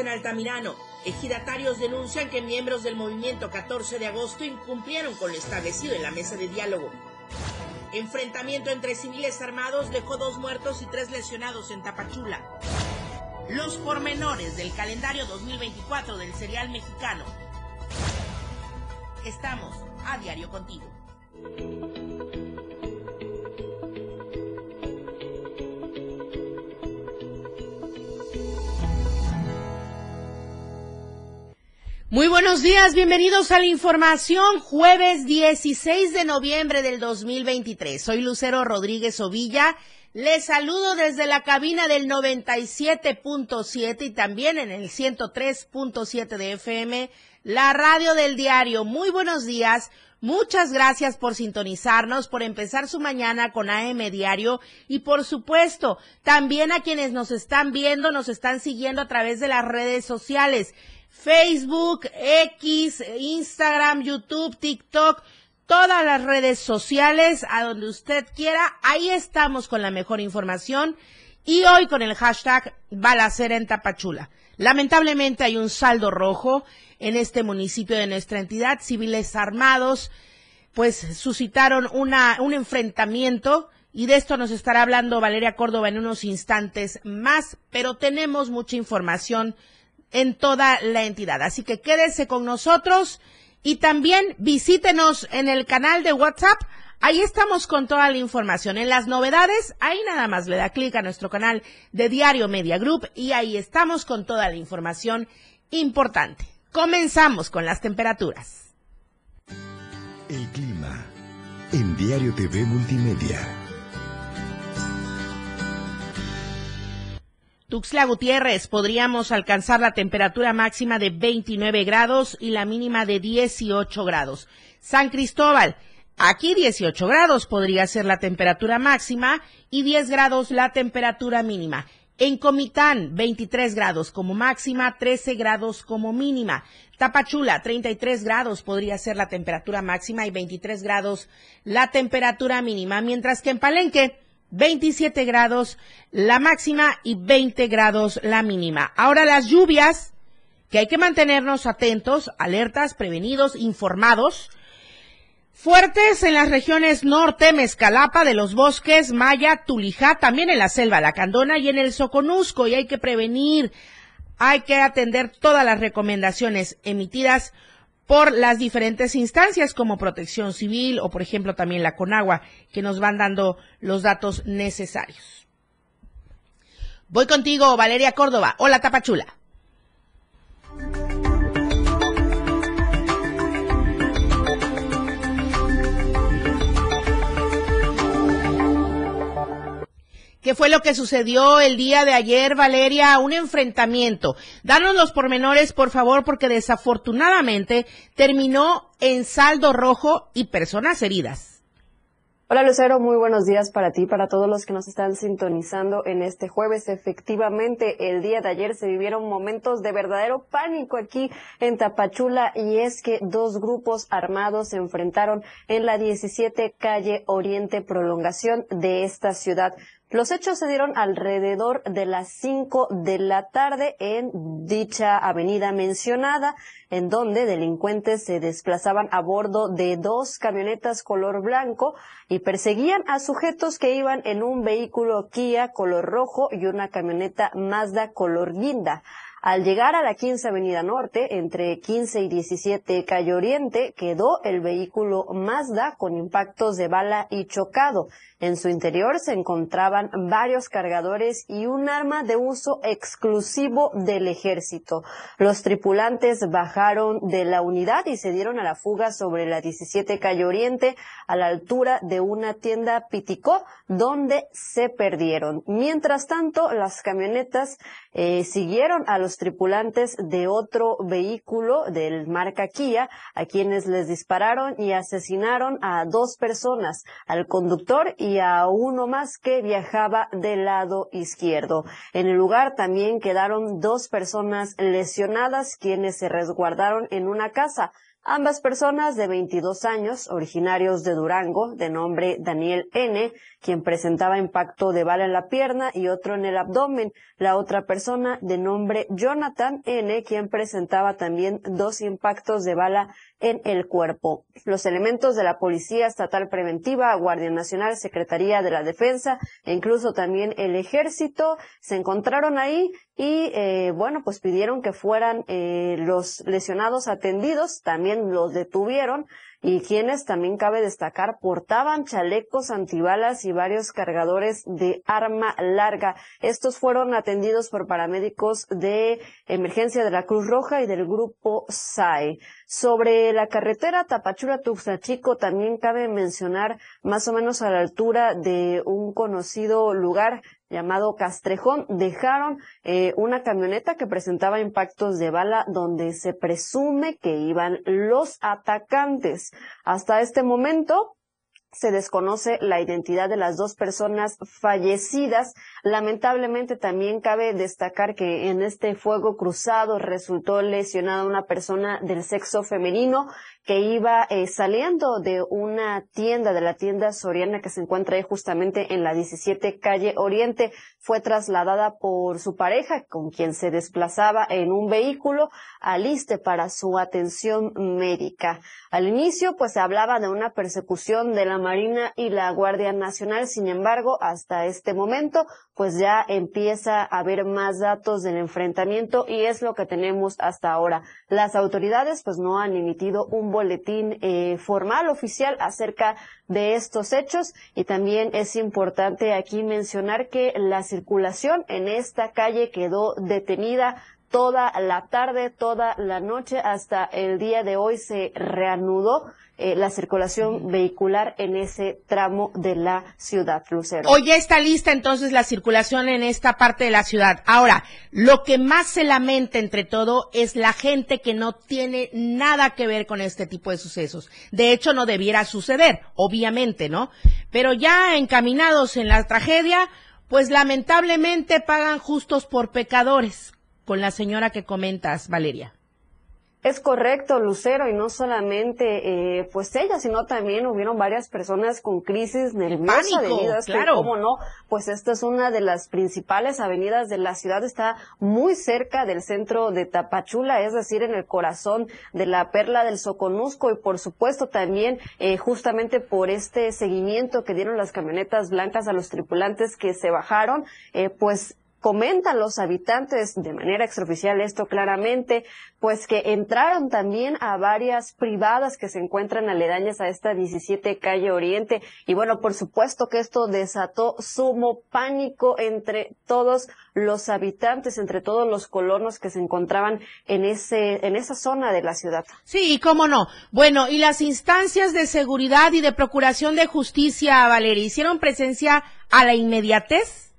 en Altamirano. Ejidatarios denuncian que miembros del movimiento 14 de agosto incumplieron con lo establecido en la mesa de diálogo. Enfrentamiento entre civiles armados dejó dos muertos y tres lesionados en Tapachula. Los pormenores del calendario 2024 del serial mexicano. Estamos a diario contigo. Muy buenos días, bienvenidos a la información jueves 16 de noviembre del 2023. Soy Lucero Rodríguez Ovilla. Les saludo desde la cabina del 97.7 y también en el 103.7 de FM, la radio del diario. Muy buenos días. Muchas gracias por sintonizarnos, por empezar su mañana con AM Diario y por supuesto también a quienes nos están viendo, nos están siguiendo a través de las redes sociales. Facebook, X, Instagram, YouTube, TikTok, todas las redes sociales, a donde usted quiera, ahí estamos con la mejor información. Y hoy con el hashtag Balacera en Tapachula. Lamentablemente hay un saldo rojo en este municipio de nuestra entidad, civiles armados, pues suscitaron una, un enfrentamiento. Y de esto nos estará hablando Valeria Córdoba en unos instantes más, pero tenemos mucha información en toda la entidad. Así que quédese con nosotros y también visítenos en el canal de WhatsApp. Ahí estamos con toda la información. En las novedades, ahí nada más le da clic a nuestro canal de Diario Media Group y ahí estamos con toda la información importante. Comenzamos con las temperaturas. El clima en Diario TV Multimedia. Tuxtla Gutiérrez podríamos alcanzar la temperatura máxima de 29 grados y la mínima de 18 grados. San Cristóbal, aquí 18 grados podría ser la temperatura máxima y 10 grados la temperatura mínima. En Comitán, 23 grados como máxima, 13 grados como mínima. Tapachula, 33 grados podría ser la temperatura máxima y 23 grados la temperatura mínima. Mientras que en Palenque, 27 grados la máxima y 20 grados la mínima. Ahora las lluvias, que hay que mantenernos atentos, alertas, prevenidos, informados. Fuertes en las regiones norte, Mezcalapa, de los bosques, Maya, Tulijá, también en la selva La Candona y en el Soconusco, y hay que prevenir, hay que atender todas las recomendaciones emitidas por las diferentes instancias como Protección Civil o, por ejemplo, también la Conagua, que nos van dando los datos necesarios. Voy contigo, Valeria Córdoba. Hola, Tapachula. ¿Qué fue lo que sucedió el día de ayer, Valeria? Un enfrentamiento. Danos los pormenores, por favor, porque desafortunadamente terminó en saldo rojo y personas heridas. Hola Lucero, muy buenos días para ti, para todos los que nos están sintonizando en este jueves. Efectivamente, el día de ayer se vivieron momentos de verdadero pánico aquí en Tapachula y es que dos grupos armados se enfrentaron en la 17 calle Oriente Prolongación de esta ciudad. Los hechos se dieron alrededor de las 5 de la tarde en dicha avenida mencionada, en donde delincuentes se desplazaban a bordo de dos camionetas color blanco y perseguían a sujetos que iban en un vehículo Kia color rojo y una camioneta Mazda color guinda. Al llegar a la 15 Avenida Norte, entre 15 y 17 Calle Oriente, quedó el vehículo Mazda con impactos de bala y chocado. En su interior se encontraban varios cargadores y un arma de uso exclusivo del ejército. Los tripulantes bajaron de la unidad y se dieron a la fuga sobre la 17 calle Oriente a la altura de una tienda Piticó donde se perdieron. Mientras tanto, las camionetas eh, siguieron a los tripulantes de otro vehículo del marca Kia a quienes les dispararon y asesinaron a dos personas, al conductor y y a uno más que viajaba del lado izquierdo. En el lugar también quedaron dos personas lesionadas quienes se resguardaron en una casa. Ambas personas de 22 años, originarios de Durango, de nombre Daniel N., quien presentaba impacto de bala en la pierna y otro en el abdomen. La otra persona de nombre Jonathan N., quien presentaba también dos impactos de bala en el cuerpo. Los elementos de la Policía Estatal Preventiva, Guardia Nacional, Secretaría de la Defensa e incluso también el Ejército se encontraron ahí y eh, bueno, pues pidieron que fueran eh, los lesionados atendidos, también los detuvieron y quienes también cabe destacar portaban chalecos antibalas y varios cargadores de arma larga. Estos fueron atendidos por paramédicos de emergencia de la Cruz Roja y del grupo SAE. Sobre la carretera Tapachula-Tuxachico también cabe mencionar más o menos a la altura de un conocido lugar llamado Castrejón, dejaron eh, una camioneta que presentaba impactos de bala donde se presume que iban los atacantes. Hasta este momento, se desconoce la identidad de las dos personas fallecidas. Lamentablemente también cabe destacar que en este fuego cruzado resultó lesionada una persona del sexo femenino que iba eh, saliendo de una tienda, de la tienda Soriana que se encuentra ahí justamente en la 17 calle Oriente. Fue trasladada por su pareja, con quien se desplazaba en un vehículo, al ISTE para su atención médica. Al inicio, pues se hablaba de una persecución de la Marina y la Guardia Nacional. Sin embargo, hasta este momento, pues ya empieza a haber más datos del enfrentamiento y es lo que tenemos hasta ahora. Las autoridades, pues no han emitido un boletín eh, formal oficial acerca de estos hechos. Y también es importante aquí mencionar que la circulación en esta calle quedó detenida toda la tarde, toda la noche, hasta el día de hoy se reanudó eh, la circulación vehicular en ese tramo de la ciudad, Lucero. Hoy ya está lista entonces la circulación en esta parte de la ciudad. Ahora, lo que más se lamenta entre todo es la gente que no tiene nada que ver con este tipo de sucesos. De hecho, no debiera suceder, obviamente, ¿no? Pero ya encaminados en la tragedia, pues lamentablemente pagan justos por pecadores, con la señora que comentas, Valeria. Es correcto, Lucero, y no solamente eh, pues ella, sino también hubieron varias personas con crisis nerviosa debido a claro. cómo no, pues esta es una de las principales avenidas de la ciudad, está muy cerca del centro de Tapachula, es decir, en el corazón de la perla del Soconusco y por supuesto también eh, justamente por este seguimiento que dieron las camionetas blancas a los tripulantes que se bajaron, eh, pues comentan los habitantes de manera extraoficial esto claramente, pues que entraron también a varias privadas que se encuentran aledañas a esta 17 calle Oriente y bueno, por supuesto que esto desató sumo pánico entre todos los habitantes, entre todos los colonos que se encontraban en ese en esa zona de la ciudad. Sí, y cómo no. Bueno, y las instancias de seguridad y de procuración de justicia, Valeria, hicieron presencia a la inmediatez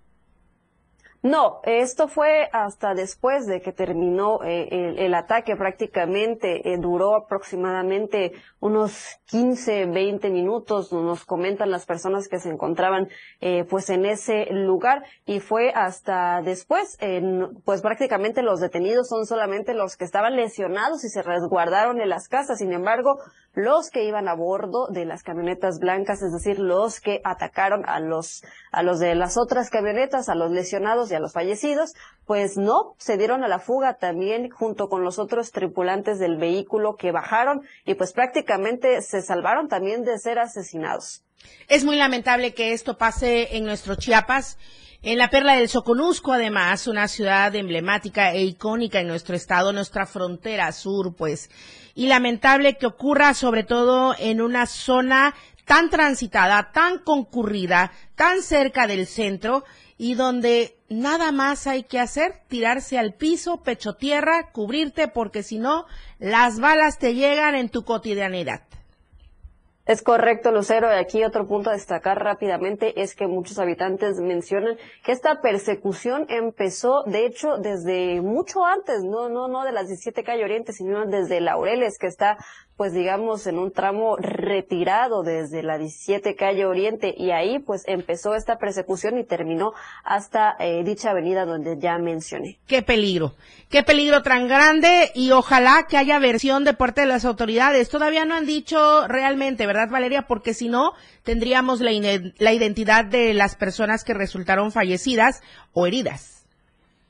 no, esto fue hasta después de que terminó eh, el, ataque prácticamente, eh, duró aproximadamente unos 15, 20 minutos, nos comentan las personas que se encontraban eh, pues en ese lugar y fue hasta después, pues prácticamente los detenidos son solamente los que estaban lesionados y se resguardaron en las casas, sin embargo, los que iban a bordo de las camionetas blancas, es decir, los que atacaron a los, a los de las otras camionetas, a los lesionados y a los fallecidos, pues no, se dieron a la fuga también junto con los otros tripulantes del vehículo que bajaron y pues prácticamente se salvaron también de ser asesinados. Es muy lamentable que esto pase en nuestro Chiapas. En la perla del Soconusco, además, una ciudad emblemática e icónica en nuestro estado, nuestra frontera sur, pues, y lamentable que ocurra sobre todo en una zona tan transitada, tan concurrida, tan cerca del centro y donde nada más hay que hacer, tirarse al piso, pecho tierra, cubrirte, porque si no, las balas te llegan en tu cotidianidad. Es correcto, Lucero. Y aquí otro punto a destacar rápidamente es que muchos habitantes mencionan que esta persecución empezó, de hecho, desde mucho antes, no, no, no de las 17 calle Oriente, sino desde Laureles, que está pues digamos, en un tramo retirado desde la 17 calle Oriente y ahí pues empezó esta persecución y terminó hasta eh, dicha avenida donde ya mencioné. Qué peligro, qué peligro tan grande y ojalá que haya versión de parte de las autoridades. Todavía no han dicho realmente, ¿verdad Valeria? Porque si no, tendríamos la, la identidad de las personas que resultaron fallecidas o heridas.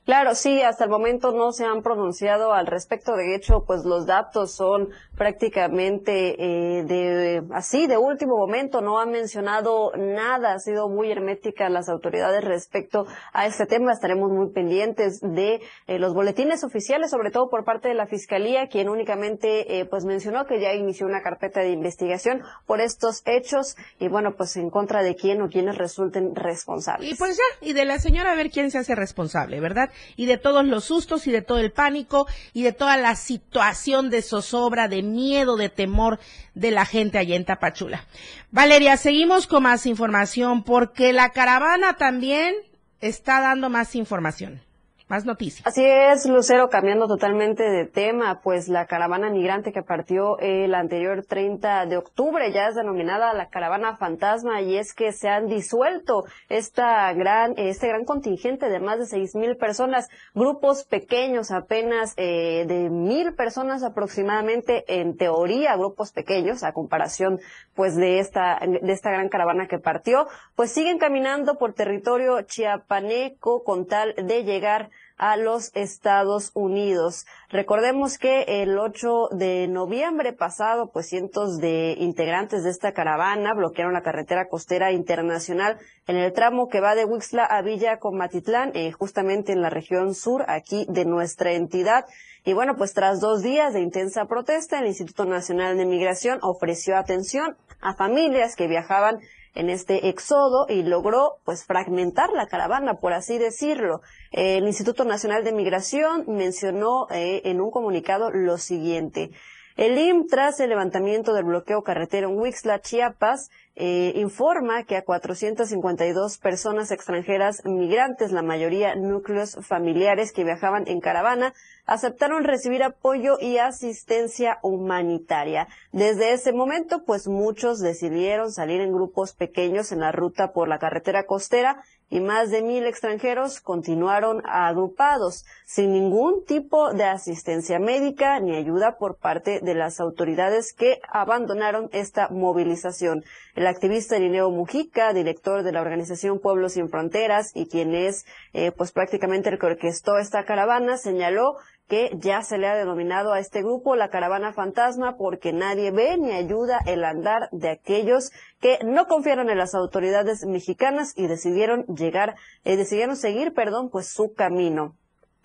Claro, sí, hasta el momento no se han pronunciado al respecto. De hecho, pues los datos son prácticamente eh, de así de último momento. No han mencionado nada. Ha sido muy hermética las autoridades respecto a este tema. Estaremos muy pendientes de eh, los boletines oficiales, sobre todo por parte de la fiscalía, quien únicamente eh, pues mencionó que ya inició una carpeta de investigación por estos hechos y bueno, pues en contra de quién o quienes resulten responsables. Y pues ya, y de la señora a ver quién se hace responsable, ¿verdad? Y de todos los sustos y de todo el pánico y de toda la situación de zozobra, de miedo, de temor de la gente allá en Tapachula. Valeria, seguimos con más información porque la caravana también está dando más información. Así es, Lucero, cambiando totalmente de tema, pues la caravana migrante que partió el anterior 30 de octubre ya es denominada la caravana fantasma y es que se han disuelto esta gran, este gran contingente de más de seis mil personas, grupos pequeños apenas eh, de mil personas aproximadamente, en teoría grupos pequeños a comparación pues de esta, de esta gran caravana que partió, pues siguen caminando por territorio chiapaneco con tal de llegar a los Estados Unidos. Recordemos que el 8 de noviembre pasado, pues cientos de integrantes de esta caravana bloquearon la carretera costera internacional en el tramo que va de Huixla a Villa Comatitlán, eh, justamente en la región sur aquí de nuestra entidad. Y bueno, pues tras dos días de intensa protesta, el Instituto Nacional de Migración ofreció atención a familias que viajaban en este éxodo y logró pues fragmentar la caravana, por así decirlo. El Instituto Nacional de Migración mencionó eh, en un comunicado lo siguiente. El IM, tras el levantamiento del bloqueo carretero en Huixla, Chiapas, eh, informa que a 452 personas extranjeras migrantes, la mayoría núcleos familiares que viajaban en caravana, aceptaron recibir apoyo y asistencia humanitaria. Desde ese momento, pues muchos decidieron salir en grupos pequeños en la ruta por la carretera costera y más de mil extranjeros continuaron agrupados sin ningún tipo de asistencia médica ni ayuda por parte de las autoridades que abandonaron esta movilización. El activista Irineo Mujica, director de la organización Pueblos Sin Fronteras y quien es eh, pues prácticamente el que orquestó esta caravana, señaló que ya se le ha denominado a este grupo la caravana fantasma porque nadie ve ni ayuda el andar de aquellos que no confiaron en las autoridades mexicanas y decidieron llegar, eh, decidieron seguir, perdón, pues su camino.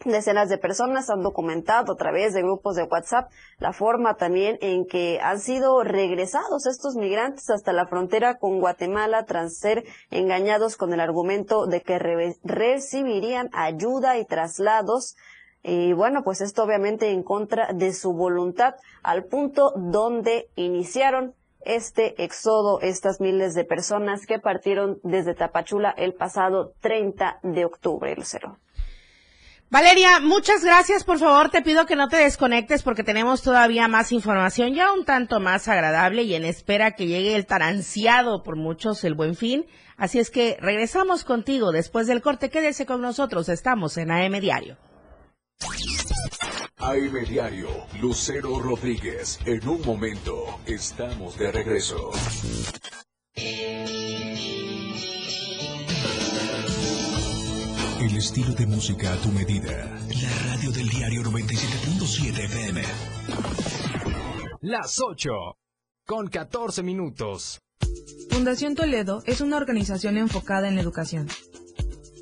Decenas de personas han documentado a través de grupos de WhatsApp la forma también en que han sido regresados estos migrantes hasta la frontera con Guatemala tras ser engañados con el argumento de que recibirían ayuda y traslados y bueno, pues esto obviamente en contra de su voluntad, al punto donde iniciaron este éxodo, estas miles de personas que partieron desde Tapachula el pasado 30 de octubre, Lucero. Valeria, muchas gracias. Por favor, te pido que no te desconectes porque tenemos todavía más información, ya un tanto más agradable y en espera que llegue el tan ansiado por muchos el buen fin. Así es que regresamos contigo después del corte. Quédese con nosotros. Estamos en AM Diario. AM Diario, Lucero Rodríguez. En un momento, estamos de regreso. El estilo de música a tu medida. La radio del diario 97.7 FM. Las 8. Con 14 minutos. Fundación Toledo es una organización enfocada en la educación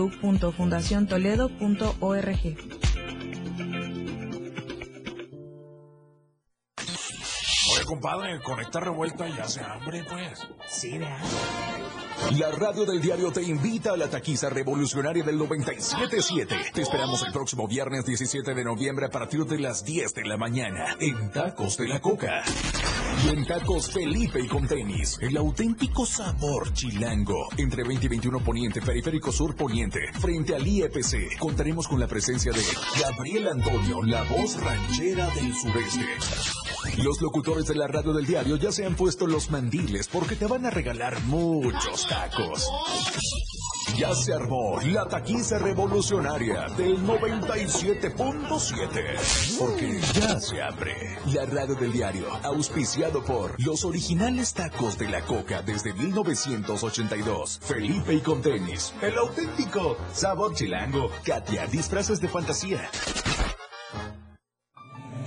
www.fundaciontoledo.org. Oye, compadre, conecta revuelta y hace hambre, pues. Sí, ¿verdad? La radio del diario te invita a la taquiza revolucionaria del 97.7. Te esperamos el próximo viernes 17 de noviembre a partir de las 10 de la mañana en Tacos de la Coca. Y en Tacos Felipe y con tenis, el auténtico sabor chilango. Entre 20 y 21 Poniente, Periférico Sur Poniente, frente al IEPC, contaremos con la presencia de Gabriel Antonio, la voz ranchera del sureste. Los locutores de la radio del diario ya se han puesto los mandiles porque te van a regalar muchos tacos. Ya se armó la taquiza revolucionaria del 97.7. Porque ya se abre. La radio del diario, auspiciado por los originales tacos de la coca desde 1982. Felipe y con tenis. El auténtico sabor chilango. Katia, disfraces de fantasía.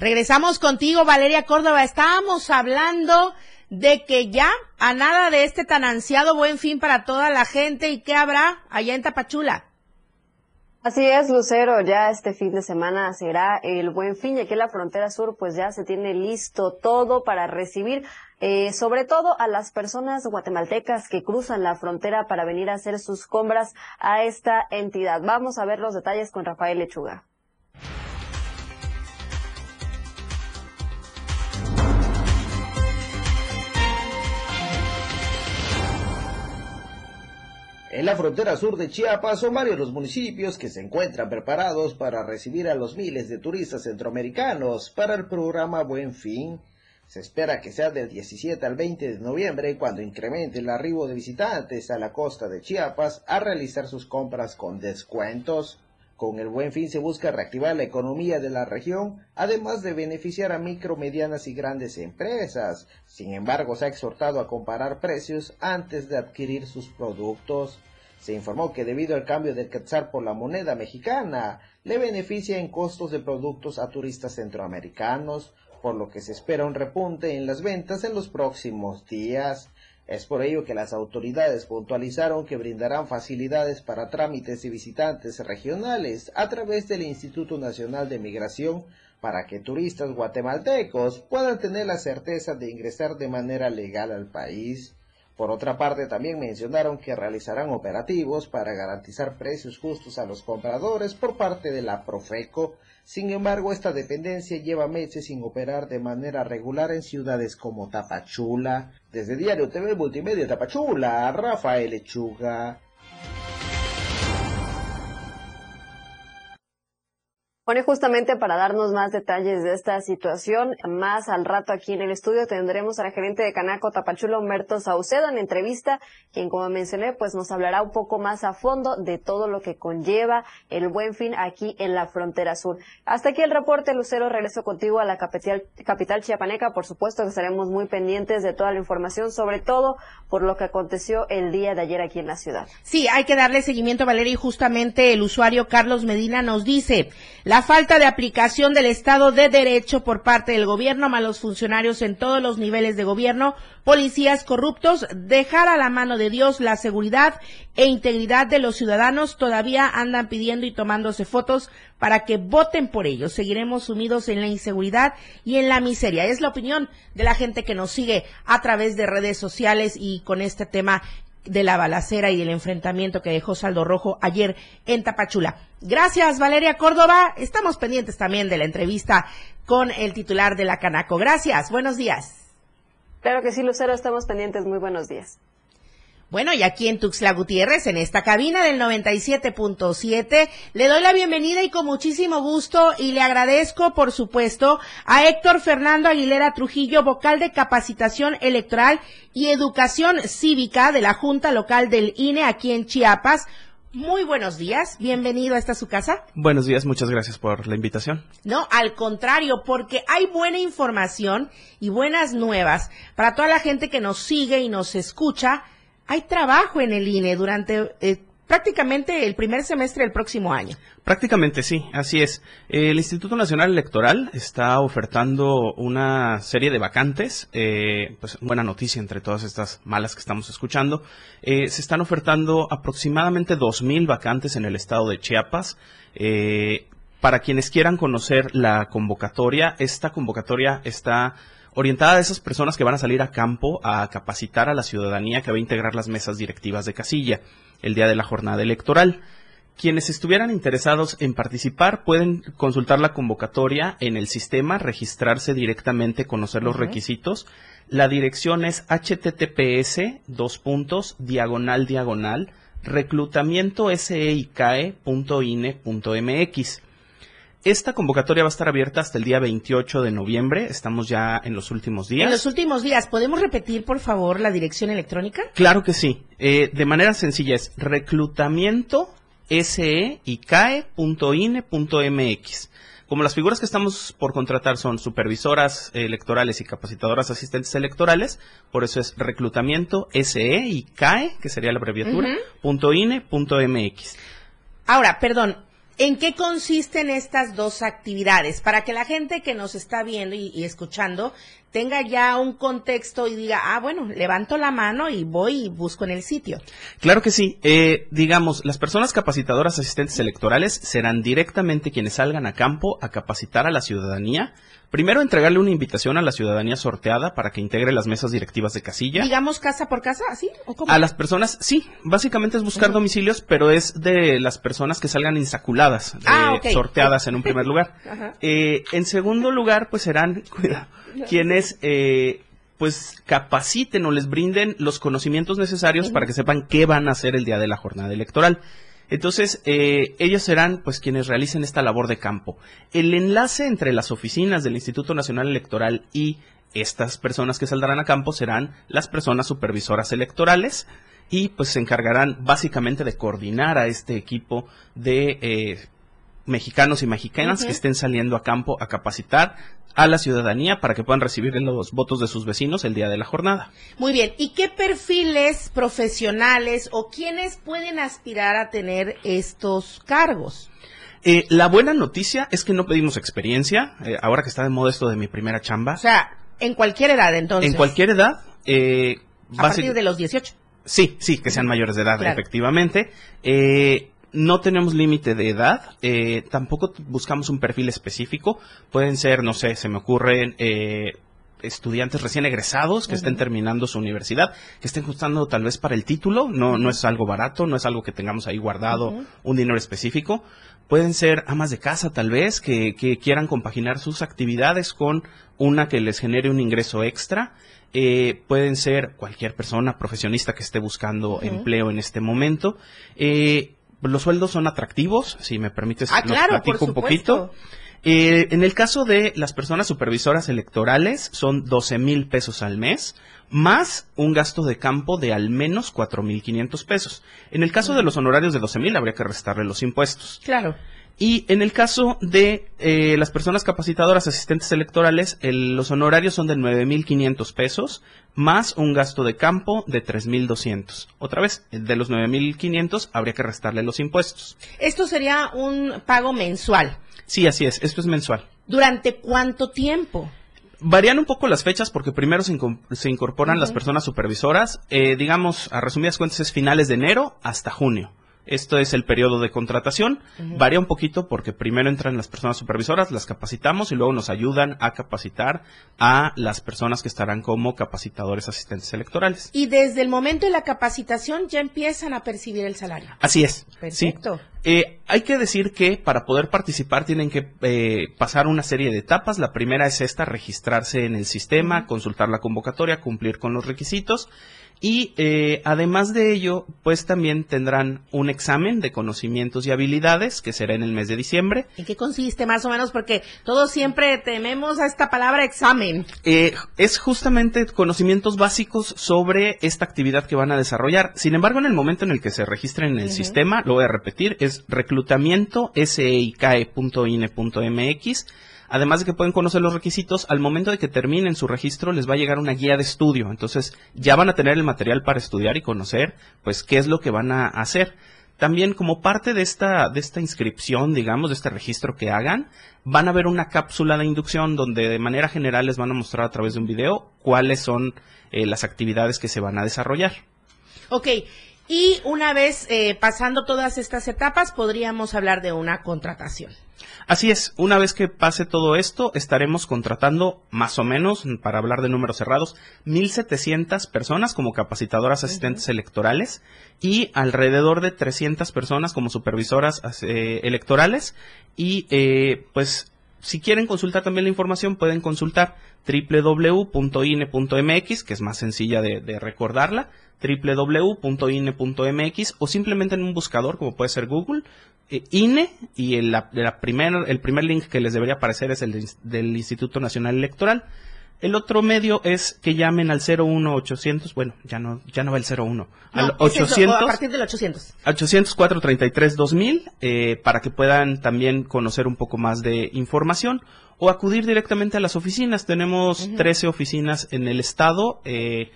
Regresamos contigo, Valeria Córdoba. Estábamos hablando de que ya a nada de este tan ansiado buen fin para toda la gente y qué habrá allá en Tapachula. Así es, Lucero, ya este fin de semana será el buen fin y aquí en la frontera sur pues ya se tiene listo todo para recibir eh, sobre todo a las personas guatemaltecas que cruzan la frontera para venir a hacer sus compras a esta entidad. Vamos a ver los detalles con Rafael Lechuga. En la frontera sur de Chiapas son varios los municipios que se encuentran preparados para recibir a los miles de turistas centroamericanos para el programa Buen Fin. Se espera que sea del 17 al 20 de noviembre cuando incremente el arribo de visitantes a la costa de Chiapas a realizar sus compras con descuentos. Con el buen fin se busca reactivar la economía de la región, además de beneficiar a micro, medianas y grandes empresas. Sin embargo, se ha exhortado a comparar precios antes de adquirir sus productos. Se informó que debido al cambio del quetzal por la moneda mexicana, le beneficia en costos de productos a turistas centroamericanos, por lo que se espera un repunte en las ventas en los próximos días. Es por ello que las autoridades puntualizaron que brindarán facilidades para trámites y visitantes regionales a través del Instituto Nacional de Migración para que turistas guatemaltecos puedan tener la certeza de ingresar de manera legal al país. Por otra parte, también mencionaron que realizarán operativos para garantizar precios justos a los compradores por parte de la Profeco. Sin embargo, esta dependencia lleva meses sin operar de manera regular en ciudades como Tapachula. Desde Diario TV Multimedia Tapachula, Rafael Lechuga. Bueno, justamente para darnos más detalles de esta situación, más al rato aquí en el estudio tendremos a la gerente de Canaco Tapachula, Humberto Saucedo, en entrevista, quien como mencioné, pues nos hablará un poco más a fondo de todo lo que conlleva el buen fin aquí en la frontera sur. Hasta aquí el reporte, Lucero, regreso contigo a la capital, capital chiapaneca. Por supuesto que estaremos muy pendientes de toda la información, sobre todo por lo que aconteció el día de ayer aquí en la ciudad. Sí, hay que darle seguimiento, Valeria, y justamente el usuario Carlos Medina nos dice, la falta de aplicación del Estado de Derecho por parte del gobierno, malos funcionarios en todos los niveles de gobierno, policías corruptos, dejar a la mano de Dios la seguridad e integridad de los ciudadanos, todavía andan pidiendo y tomándose fotos para que voten por ellos. Seguiremos sumidos en la inseguridad y en la miseria. Es la opinión de la gente que nos sigue a través de redes sociales y con este tema de la balacera y del enfrentamiento que dejó Saldo Rojo ayer en Tapachula. Gracias, Valeria Córdoba. Estamos pendientes también de la entrevista con el titular de la Canaco. Gracias, buenos días. Claro que sí, Lucero, estamos pendientes. Muy buenos días. Bueno, y aquí en Tuxtla Gutiérrez, en esta cabina del 97.7, le doy la bienvenida y con muchísimo gusto y le agradezco, por supuesto, a Héctor Fernando Aguilera Trujillo, vocal de capacitación electoral y educación cívica de la Junta Local del INE aquí en Chiapas, Muy buenos días, bienvenido a esta su casa. Buenos días, muchas gracias por la invitación. No, al contrario, porque hay buena información y buenas nuevas para toda la gente que nos sigue y nos escucha. Hay trabajo en el INE durante eh, prácticamente el primer semestre del próximo año. Prácticamente sí, así es. El Instituto Nacional Electoral está ofertando una serie de vacantes, eh, pues buena noticia entre todas estas malas que estamos escuchando. Eh, se están ofertando aproximadamente 2.000 vacantes en el estado de Chiapas. Eh, para quienes quieran conocer la convocatoria, esta convocatoria está orientada a esas personas que van a salir a campo a capacitar a la ciudadanía que va a integrar las mesas directivas de casilla el día de la jornada electoral. Quienes estuvieran interesados en participar pueden consultar la convocatoria en el sistema, registrarse directamente, conocer los requisitos. La dirección es https dos puntos diagonal diagonal reclutamientoSEICAE.INE.mx. Esta convocatoria va a estar abierta hasta el día 28 de noviembre. Estamos ya en los últimos días. En los últimos días, ¿podemos repetir, por favor, la dirección electrónica? Claro que sí. Eh, de manera sencilla es reclutamiento SEICAE.INE.mx. Como las figuras que estamos por contratar son supervisoras electorales y capacitadoras asistentes electorales, por eso es reclutamiento SEICAE, que sería la abreviatura, INE, MX. Ahora, perdón, ¿En qué consisten estas dos actividades? Para que la gente que nos está viendo y, escuchando tenga ya un contexto y diga, ah, bueno, levanto la mano y voy y busco en el sitio. Claro que sí. Eh, digamos, las personas capacitadoras asistentes electorales serán directamente quienes salgan a campo a capacitar a la ciudadanía. Primero, entregarle una invitación a la ciudadanía sorteada para que integre las mesas directivas de casilla. Digamos casa por casa, ¿así? ¿O cómo? A las personas, sí, básicamente es buscar uh -huh. domicilios, pero es de las personas que salgan insaculadas, eh, ah, okay. sorteadas en un primer lugar. eh, en segundo lugar, pues serán, cuidado, quienes eh, pues capaciten o les brinden los conocimientos necesarios uh -huh. para que sepan qué van a hacer el día de la jornada electoral. Entonces, eh, ellos serán pues quienes realicen esta labor de campo. El enlace entre las oficinas del Instituto Nacional Electoral y estas personas que saldrán a campo serán las personas supervisoras electorales y pues se encargarán básicamente de coordinar a este equipo de eh, mexicanos y mexicanas uh -huh. que estén saliendo a campo a capacitar a la ciudadanía para que puedan recibir los votos de sus vecinos el día de la jornada. Muy bien, ¿y qué perfiles profesionales o quiénes pueden aspirar a tener estos cargos? Eh, la buena noticia es que no pedimos experiencia, eh, ahora que está de moda esto de mi primera chamba. O sea, en cualquier edad entonces. En cualquier edad. Eh, a partir de los 18. Sí, sí, que sean mayores de edad, claro. efectivamente. Eh, no tenemos límite de edad, eh, tampoco buscamos un perfil específico. Pueden ser, no sé, se me ocurren eh, estudiantes recién egresados que uh -huh. estén terminando su universidad, que estén ajustando tal vez para el título, no, no es algo barato, no es algo que tengamos ahí guardado, uh -huh. un dinero específico. Pueden ser amas de casa tal vez, que, que quieran compaginar sus actividades con una que les genere un ingreso extra. Eh, pueden ser cualquier persona profesionista que esté buscando empleo en este momento. Eh, los sueldos son atractivos, si me permites, ah, claro, platico por un poquito. Eh, en el caso de las personas supervisoras electorales, son 12 mil pesos al mes, más un gasto de campo de al menos 4 mil 500 pesos. En el caso de los honorarios de 12 mil, habría que restarle los impuestos. Claro. Y en el caso de eh, las personas capacitadoras asistentes electorales, el, los honorarios son de 9.500 pesos, más un gasto de campo de 3.200. Otra vez, de los 9.500 habría que restarle los impuestos. Esto sería un pago mensual. Sí, así es, esto es mensual. ¿Durante cuánto tiempo? Varían un poco las fechas porque primero se, inco se incorporan uh -huh. las personas supervisoras, eh, digamos, a resumidas cuentas es finales de enero hasta junio. Esto es el periodo de contratación. Uh -huh. Varía un poquito porque primero entran las personas supervisoras, las capacitamos y luego nos ayudan a capacitar a las personas que estarán como capacitadores asistentes electorales. Y desde el momento de la capacitación ya empiezan a percibir el salario. Así es. Perfecto. Sí. Eh, hay que decir que para poder participar tienen que eh, pasar una serie de etapas. La primera es esta, registrarse en el sistema, consultar la convocatoria, cumplir con los requisitos Y eh, además de ello, pues también tendrán un examen de conocimientos y habilidades que será en el mes de diciembre. ¿En qué consiste más o menos? Porque todos siempre tememos a esta palabra examen. Eh, es justamente conocimientos básicos sobre esta actividad que van a desarrollar. Sin embargo, en el momento en el que se registren en el sistema, lo voy a repetir, es reclutamiento Además de que pueden conocer los requisitos, al momento de que terminen su registro les va a llegar una guía de estudio. Entonces ya van a tener el material para estudiar y conocer pues qué es lo que van a hacer. También como parte de esta, de esta inscripción, digamos, de este registro que hagan, van a ver una cápsula de inducción donde de manera general les van a mostrar a través de un video cuáles son eh, las actividades que se van a desarrollar. Ok, y una vez eh, pasando todas estas etapas, podríamos hablar de una contratación. Así es, una vez que pase todo esto, estaremos contratando más o menos, para hablar de números cerrados, 1.700 personas como capacitadoras asistentes electorales y alrededor de 300 personas como supervisoras eh, electorales. Y eh, pues si quieren consultar también la información, pueden consultar www.ine.mx, que es más sencilla de recordarla, www.ine.mx o simplemente en un buscador como puede ser Google, eh, INE y el, primer, el primer link que les debería aparecer es el del Instituto Nacional Electoral. El otro medio es que llamen al 01800, bueno, ya no ya no va el 01, al 800 a partir del 800. 800 433 2000 eh, para que puedan también conocer un poco más de información o acudir directamente a las oficinas. Tenemos 13 oficinas en el estado, eh,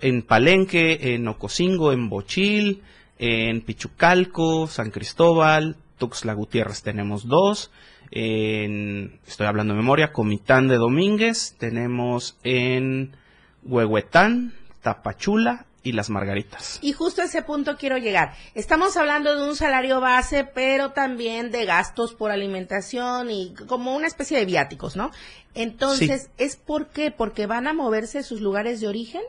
en Palenque, en Ocosingo, en Bochil, en Pichucalco, San Cristóbal, Tuxtla Gutiérrez tenemos dos, en, estoy hablando de memoria, Comitán de Domínguez, tenemos en Huehuetán, Tapachula y las margaritas. Y justo a ese punto quiero llegar. Estamos hablando de un salario base, pero también de gastos por alimentación y como una especie de viáticos, ¿no? Entonces, ¿es por qué? ¿Porque van a moverse sus lugares de origen?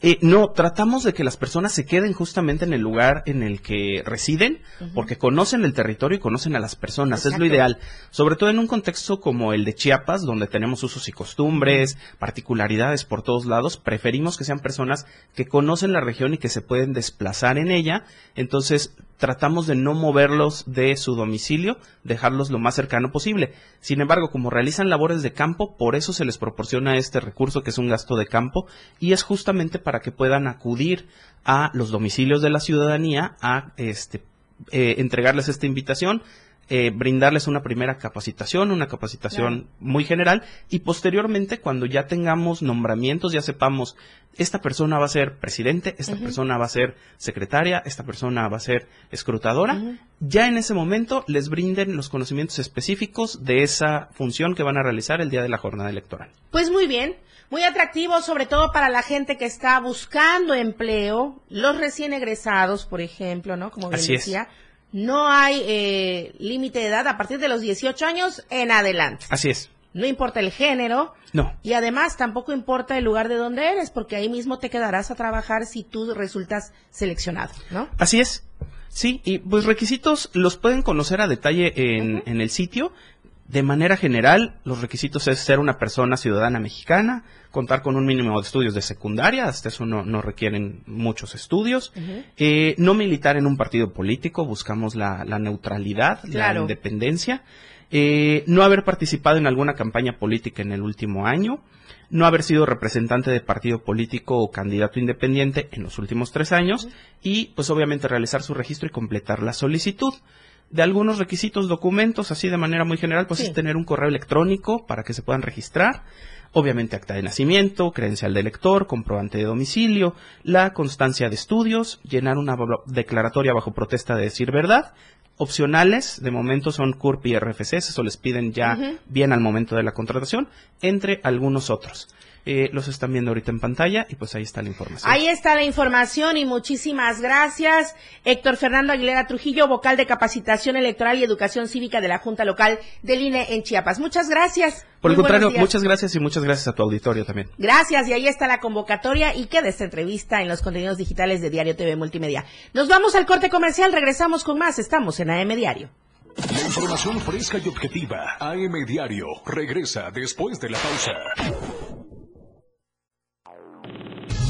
Eh, no, tratamos de que las personas se queden justamente en el lugar en el que residen, porque conocen el territorio y conocen a las personas, es lo ideal. Sobre todo en un contexto como el de Chiapas, donde tenemos usos y costumbres, particularidades por todos lados, preferimos que sean personas que conocen la región y que se pueden desplazar en ella. Entonces, tratamos de no moverlos de su domicilio, dejarlos lo más cercano posible. Sin embargo, como realizan labores de campo, por eso se les proporciona este recurso que es un gasto de campo y es justamente para que puedan acudir a los domicilios de la ciudadanía a este, eh, entregarles esta invitación, eh, brindarles una primera capacitación, una capacitación muy general y posteriormente cuando ya tengamos nombramientos, ya sepamos, esta persona va a ser presidente, esta persona va a ser secretaria, esta persona va a ser escrutadora, ya en ese momento les brinden los conocimientos específicos de esa función que van a realizar el día de la jornada electoral. Pues muy bien. Muy atractivo, sobre todo para la gente que está buscando empleo, los recién egresados, por ejemplo, ¿no? Como bien decía, no hay eh, límite de edad a partir de los 18 años en adelante. Así es. No importa el género. No. Y además tampoco importa el lugar de donde eres, porque ahí mismo te quedarás a trabajar si tú resultas seleccionado, ¿no? Así es. Sí, y pues requisitos los pueden conocer a detalle en, en el sitio. De manera general, los requisitos es ser una persona ciudadana mexicana, contar con un mínimo de estudios de secundaria, hasta eso no, requieren muchos estudios, eh, no militar en un partido político, buscamos la, neutralidad, la independencia, eh, no haber participado en alguna campaña política en el último año, no haber sido representante de partido político o candidato independiente en los últimos tres años y pues obviamente realizar su registro y completar la solicitud de algunos requisitos, documentos, así de manera muy general, pues es tener un correo electrónico para que se puedan registrar, obviamente acta de nacimiento, credencial de lector, comprobante de domicilio, la constancia de estudios, llenar una declaratoria bajo protesta de decir verdad, opcionales, de momento son CURP y RFC, eso les piden ya bien al momento de la contratación, entre algunos otros. Eh, los están viendo ahorita en pantalla y pues ahí está la información. Ahí está la información y muchísimas gracias. Héctor Fernando Aguilera Trujillo, vocal de capacitación electoral y educación cívica de la Junta Local del INE en Chiapas. Muchas gracias. Por el contrario, muchas gracias y muchas gracias a tu auditorio también. Gracias y ahí está la convocatoria y queda esta entrevista en los contenidos digitales de Diario TV Multimedia. Nos vamos al corte comercial, regresamos con más. Estamos en AM Diario. La información fresca y objetiva. AM Diario regresa después de la pausa.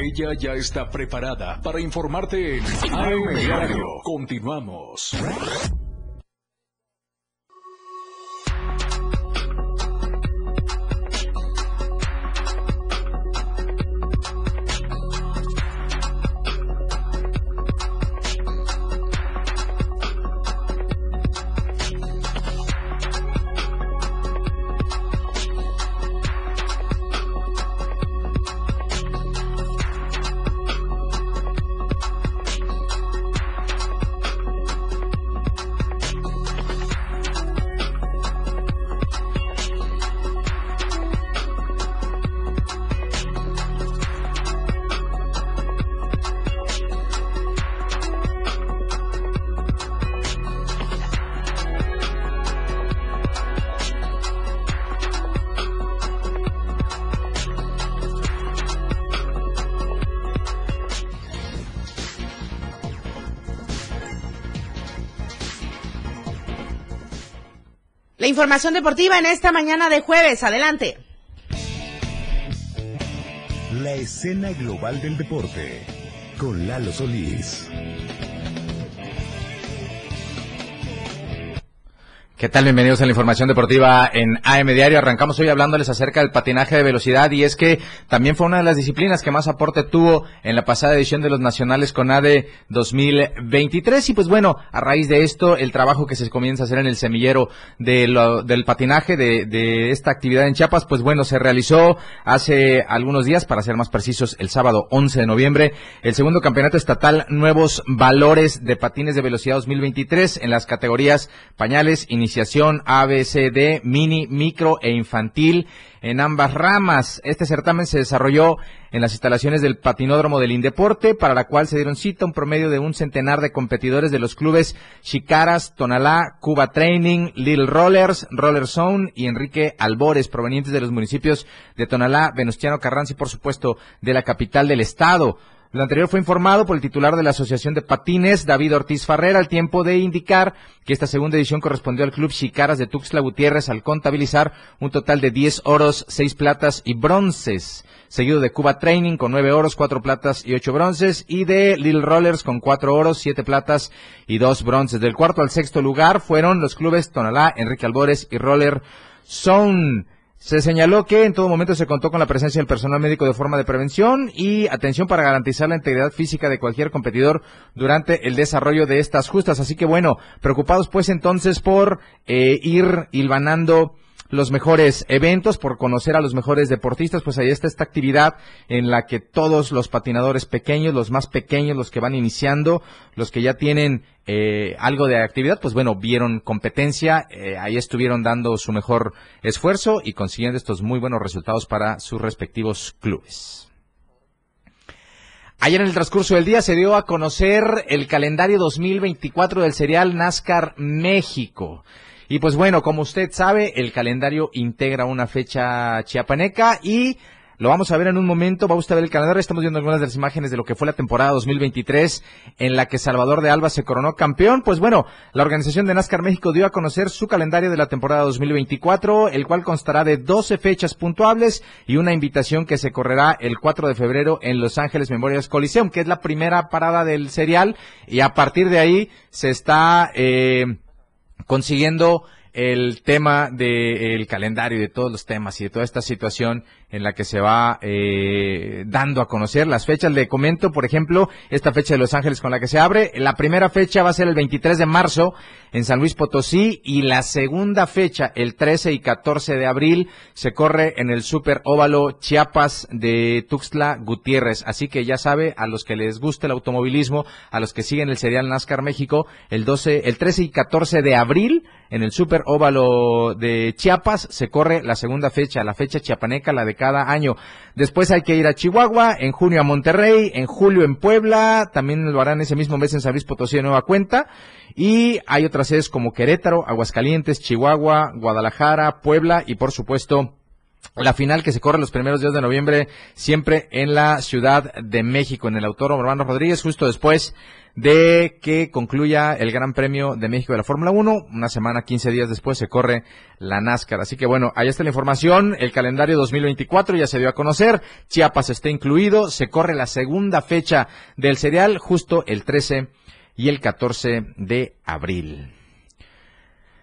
Ella ya está preparada para informarte en AM Diario. Continuamos. Información deportiva en esta mañana de jueves. Adelante. La escena global del deporte con Lalo Solís. ¿Qué tal? Bienvenidos a la información deportiva en AM Diario. Arrancamos hoy hablándoles acerca del patinaje de velocidad y es que también fue una de las disciplinas que más aporte tuvo en la pasada edición de los Nacionales con ADE 2023 y pues bueno, a raíz de esto, el trabajo que se comienza a hacer en el semillero de lo, del patinaje de, de esta actividad en Chiapas, pues bueno, se realizó hace algunos días, para ser más precisos, el sábado 11 de noviembre, el segundo campeonato estatal Nuevos Valores de Patines de Velocidad 2023 en las categorías pañales, iniciación ABCD, mini, micro e infantil en ambas ramas. Este certamen se desarrolló en las instalaciones del patinódromo del Indeporte, para la cual se dieron cita un promedio de un centenar de competidores de los clubes Chicaras, Tonalá, Cuba Training, Little Rollers, Roller Zone y Enrique Albores, provenientes de los municipios de Tonalá, Venustiano Carranza y por supuesto de la capital del estado. Lo anterior fue informado por el titular de la Asociación de Patines, David Ortiz Farrera, al tiempo de indicar que esta segunda edición correspondió al Club Chicaras de Tuxtla Gutiérrez al contabilizar un total de 10 oros, 6 platas y bronces, seguido de Cuba Training con 9 oros, 4 platas y 8 bronces, y de Little Rollers con 4 oros, 7 platas y 2 bronces. Del cuarto al sexto lugar fueron los clubes Tonalá, Enrique Albores y Roller Zone. Se señaló que en todo momento se contó con la presencia del personal médico de forma de prevención y atención para garantizar la integridad física de cualquier competidor durante el desarrollo de estas justas. Así que bueno, preocupados pues entonces por eh, ir hilvanando los mejores eventos, por conocer a los mejores deportistas, pues ahí está esta actividad en la que todos los patinadores pequeños, los más pequeños, los que van iniciando, los que ya tienen eh, algo de actividad, pues bueno, vieron competencia, eh, ahí estuvieron dando su mejor esfuerzo y consiguiendo estos muy buenos resultados para sus respectivos clubes. Ayer en el transcurso del día se dio a conocer el calendario 2024 del serial NASCAR México. Y pues bueno, como usted sabe, el calendario integra una fecha chiapaneca y lo vamos a ver en un momento. Va usted a ver el calendario. Estamos viendo algunas de las imágenes de lo que fue la temporada 2023 en la que Salvador de Alba se coronó campeón. Pues bueno, la organización de NASCAR México dio a conocer su calendario de la temporada 2024, el cual constará de 12 fechas puntuables y una invitación que se correrá el 4 de febrero en Los Ángeles Memorias Coliseum, que es la primera parada del serial. Y a partir de ahí se está eh, consiguiendo el tema del calendario y de todos los temas y de toda esta situación en la que se va eh, dando a conocer las fechas. Le comento, por ejemplo, esta fecha de Los Ángeles con la que se abre. La primera fecha va a ser el 23 de marzo en San Luis Potosí y la segunda fecha, el 13 y 14 de abril, se corre en el Super Óvalo Chiapas de Tuxtla Gutiérrez. Así que ya sabe, a los que les guste el automovilismo, a los que siguen el serial NASCAR México, el 12, el 13 y 14 de abril en el Super Óvalo de Chiapas se corre la segunda fecha, la fecha chiapaneca, la de cada año. Después hay que ir a Chihuahua, en junio a Monterrey, en julio en Puebla, también lo harán ese mismo mes en San Luis Potosí de nueva cuenta. Y hay otras sedes como Querétaro, Aguascalientes, Chihuahua, Guadalajara, Puebla y por supuesto la final que se corre los primeros días de noviembre, siempre en la Ciudad de México, en el Autódromo Hermano Rodríguez, justo después de que concluya el Gran Premio de México de la Fórmula 1. Una semana, 15 días después se corre la NASCAR. Así que bueno, ahí está la información. El calendario 2024 ya se dio a conocer. Chiapas está incluido. Se corre la segunda fecha del serial justo el 13 y el 14 de abril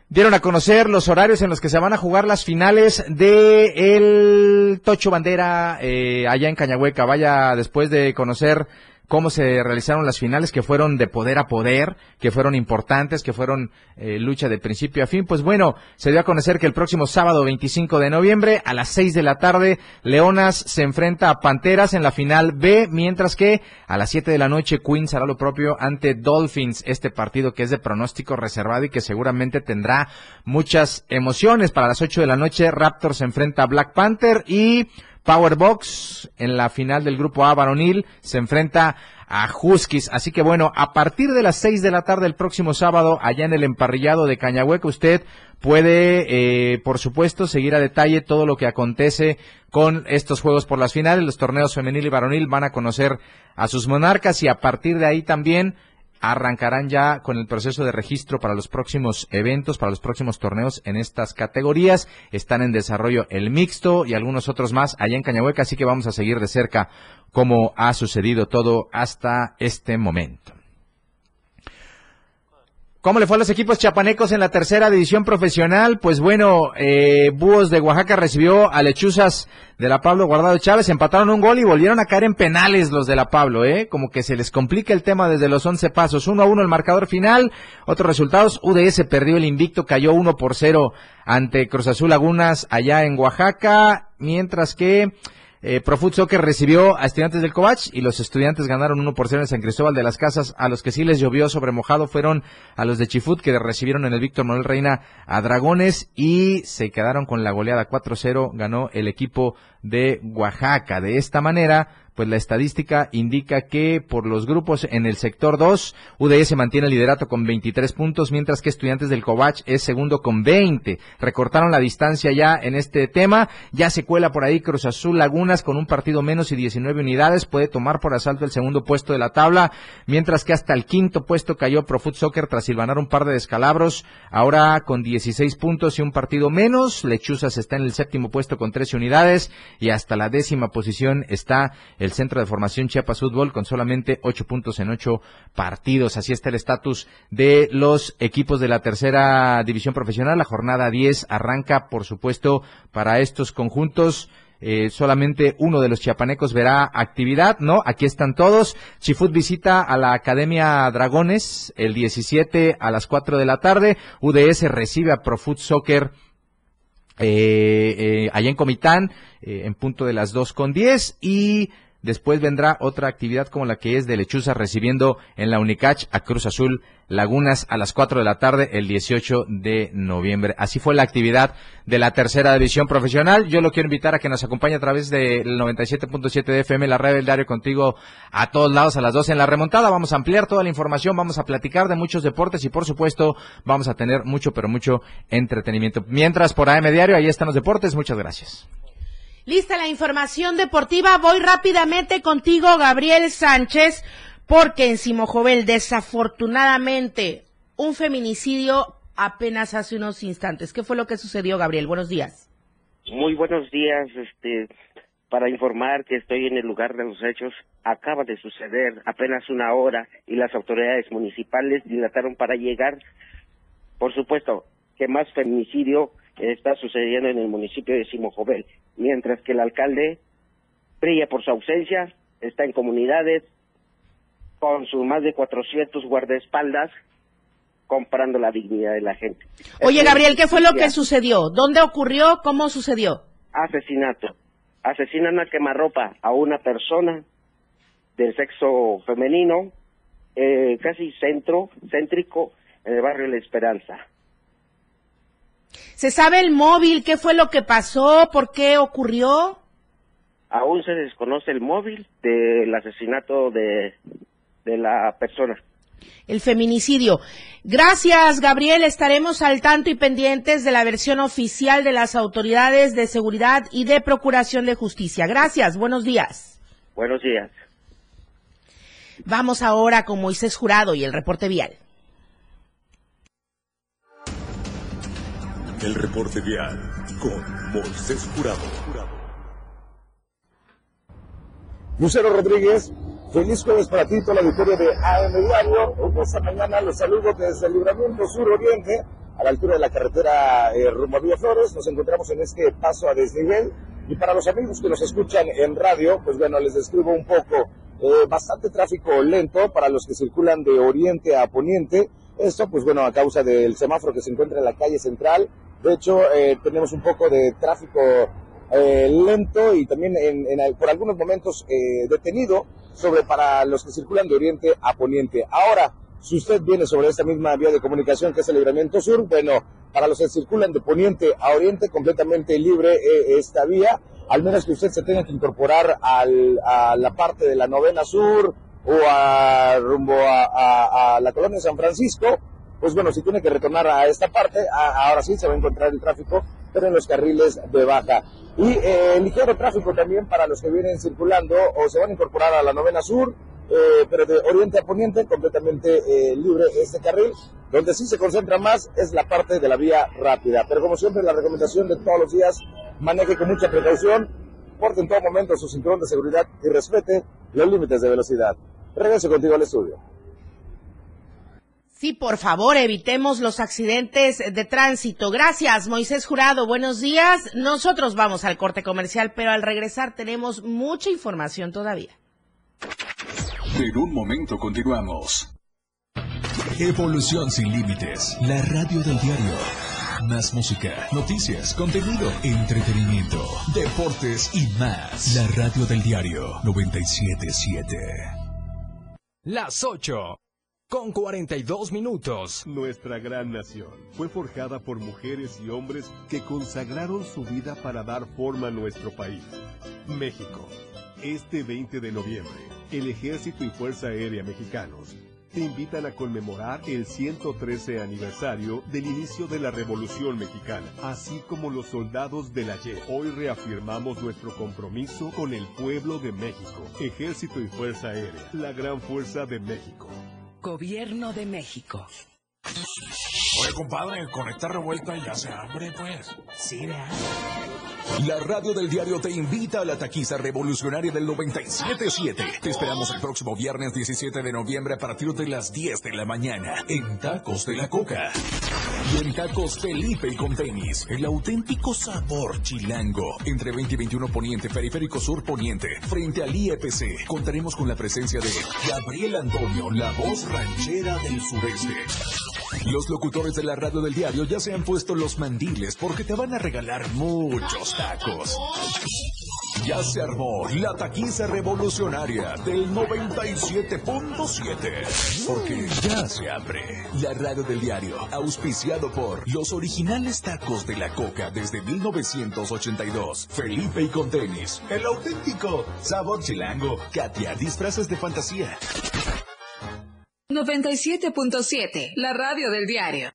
dieron a conocer los horarios en los que se van a jugar las finales de el Tocho Bandera eh, allá en Cañahueca. Vaya, después de conocer cómo se realizaron las finales que fueron de poder a poder, que fueron importantes, que fueron eh, lucha de principio a fin. Pues bueno, se dio a conocer que el próximo sábado 25 de noviembre a las 6 de la tarde, Leonas se enfrenta a Panteras en la final B, mientras que a las 7 de la noche Queens hará lo propio ante Dolphins, este partido que es de pronóstico reservado y que seguramente tendrá muchas emociones. Para las 8 de la noche Raptors se enfrenta a Black Panther y Powerbox en la final del grupo A varonil se enfrenta a Huskies. Así que bueno, a partir de las seis de la tarde el próximo sábado, allá en el emparrillado de Cañahueca, usted puede, eh, por supuesto, seguir a detalle todo lo que acontece con estos juegos por las finales. Los torneos femenil y varonil van a conocer a sus monarcas y a partir de ahí también arrancarán ya con el proceso de registro para los próximos eventos, para los próximos torneos en estas categorías. Están en desarrollo el mixto y algunos otros más allá en Cañahueca, así que vamos a seguir de cerca cómo ha sucedido todo hasta este momento. ¿Cómo le fue a los equipos chapanecos en la tercera división profesional? Pues bueno, eh, Búhos de Oaxaca recibió a Lechuzas de la Pablo Guardado Chávez, empataron un gol y volvieron a caer en penales los de la Pablo, ¿eh? Como que se les complica el tema desde los 11 pasos. 1 a 1 el marcador final. Otros resultados, UDS perdió el invicto, cayó 1 por 0 ante Cruz Azul Lagunas allá en Oaxaca, mientras que eh, Profut Soccer recibió a estudiantes del Covach y los estudiantes ganaron 1 por 0 en San Cristóbal de las Casas. A los que sí les llovió sobre mojado fueron a los de Chifut que recibieron en el Víctor Manuel Reina a Dragones y se quedaron con la goleada 4-0. Ganó el equipo de Oaxaca. De esta manera, pues la estadística indica que por los grupos en el sector 2, UDS mantiene el liderato con 23 puntos, mientras que Estudiantes del Covach es segundo con 20. Recortaron la distancia ya en este tema, ya se cuela por ahí Cruz Azul Lagunas con un partido menos y 19 unidades, puede tomar por asalto el segundo puesto de la tabla, mientras que hasta el quinto puesto cayó Profut Soccer tras silvanar un par de descalabros, ahora con 16 puntos y un partido menos, Lechuzas está en el séptimo puesto con 13 unidades y hasta la décima posición está Centro de Formación Chiapas Fútbol con solamente ocho puntos en ocho partidos. Así está el estatus de los equipos de la tercera división profesional. La jornada 10 arranca, por supuesto, para estos conjuntos. Eh, solamente uno de los chiapanecos verá actividad, ¿no? Aquí están todos. Chifut visita a la Academia Dragones el 17 a las 4 de la tarde. UDS recibe a Profut Soccer eh, allá en Comitán, en punto de las dos con diez y Después vendrá otra actividad como la que es de Lechuza recibiendo en la Unicach a Cruz Azul Lagunas a las 4 de la tarde el 18 de noviembre. Así fue la actividad de la tercera división profesional. Yo lo quiero invitar a que nos acompañe a través del 97.7 de FM, la red del diario contigo a todos lados a las 12 en la remontada. Vamos a ampliar toda la información, vamos a platicar de muchos deportes y por supuesto vamos a tener mucho pero mucho entretenimiento. Mientras por AM Diario, ahí están los deportes. Muchas gracias. Lista la información deportiva. Voy rápidamente contigo, Gabriel Sánchez, porque en Simojovel, desafortunadamente, un feminicidio apenas hace unos instantes. ¿Qué fue lo que sucedió, Gabriel? Buenos días. Muy buenos días, este, para informar que estoy en el lugar de los hechos. Acaba de suceder apenas una hora y las autoridades municipales dilataron para llegar. Por supuesto, que más feminicidio está sucediendo en el municipio de Simojovel, mientras que el alcalde brilla por su ausencia, está en comunidades con sus más de 400 guardaespaldas comprando la dignidad de la gente. Oye, Gabriel, ¿qué fue lo que sucedió? ¿Dónde ocurrió? ¿Cómo sucedió? Asesinato. Asesinan a quemarropa a una persona del sexo femenino, eh, casi centro, céntrico, en el barrio La Esperanza. ¿Se sabe el móvil? ¿Qué fue lo que pasó? ¿Por qué ocurrió? Aún se desconoce el móvil del asesinato de, de la persona. El feminicidio. Gracias, Gabriel. Estaremos al tanto y pendientes de la versión oficial de las autoridades de seguridad y de procuración de justicia. Gracias. Buenos días. Buenos días. Vamos ahora con Moisés Jurado y el reporte vial. El reporte vial con Moisés Jurado. Lucero Rodríguez, feliz jueves para ti, toda la victoria de AM Diario. Esta mañana los saludo desde el Libramiento Sur Oriente, a la altura de la carretera eh, rumbo a Villa Flores. Nos encontramos en este paso a desnivel. Y para los amigos que nos escuchan en radio, pues bueno, les describo un poco. Eh, bastante tráfico lento para los que circulan de oriente a poniente. Esto, pues bueno, a causa del semáforo que se encuentra en la calle central de hecho, eh, tenemos un poco de tráfico eh, lento y también en, por algunos momentos eh, detenido sobre para los que circulan de oriente a poniente. Ahora, si usted viene sobre esta misma vía de comunicación que es el libramiento sur, bueno, para los que circulan de poniente a oriente, completamente libre esta vía, al menos que usted se tenga que incorporar a la parte de la novena sur o a, rumbo a, a la colonia San Francisco, pues bueno, si tiene que retornar a esta parte, ahora sí se va a encontrar el tráfico, pero en los carriles de baja. Y eh, ligero tráfico también para los que vienen circulando o se van a incorporar a la novena sur, eh, pero de oriente a poniente, completamente eh, libre este carril. Donde sí se concentra más es la parte de la vía rápida. Pero como siempre, la recomendación de todos los días, maneje con mucha precaución, porte en todo momento su cinturón de seguridad y respete los límites de velocidad. Regreso contigo al estudio. Sí, por favor, evitemos los accidentes de tránsito. Gracias, Moisés Jurado. Buenos días. Nosotros vamos al corte comercial, pero al regresar tenemos mucha información todavía. En un momento continuamos. Evolución sin límites. La radio del diario. Más música, noticias, contenido, entretenimiento, deportes y más. La radio del diario 977. Las 8 con 42 minutos. Nuestra gran nación fue forjada por mujeres y hombres que consagraron su vida para dar forma a nuestro país. México. Este 20 de noviembre, el Ejército y Fuerza Aérea Mexicanos te invitan a conmemorar el 113 aniversario del inicio de la Revolución Mexicana, así como los soldados de la YE. Hoy reafirmamos nuestro compromiso con el pueblo de México, Ejército y Fuerza Aérea, la gran fuerza de México. Gobierno de México. Oye, compadre, con esta revuelta ya se abre, pues. Sí, ¿verdad? La radio del diario te invita a la taquiza revolucionaria del 97.7. Te esperamos el próximo viernes 17 de noviembre a partir de las 10 de la mañana en Tacos de la Coca. Y en Tacos Felipe y con tenis, el auténtico sabor chilango. Entre 20 y 21 Poniente, Periférico Sur Poniente, frente al IEPC, contaremos con la presencia de Gabriel Antonio, la voz ranchera del sureste. Los locutores de la radio del diario ya se han puesto los mandiles porque te van a regalar muchos tacos. Ya se armó la taquiza revolucionaria del 97.7. Porque ya se abre la radio del diario, auspiciado por los originales tacos de la coca desde 1982. Felipe y con tenis, el auténtico sabor chilango. Katia, disfraces de fantasía. 97.7, la radio del diario.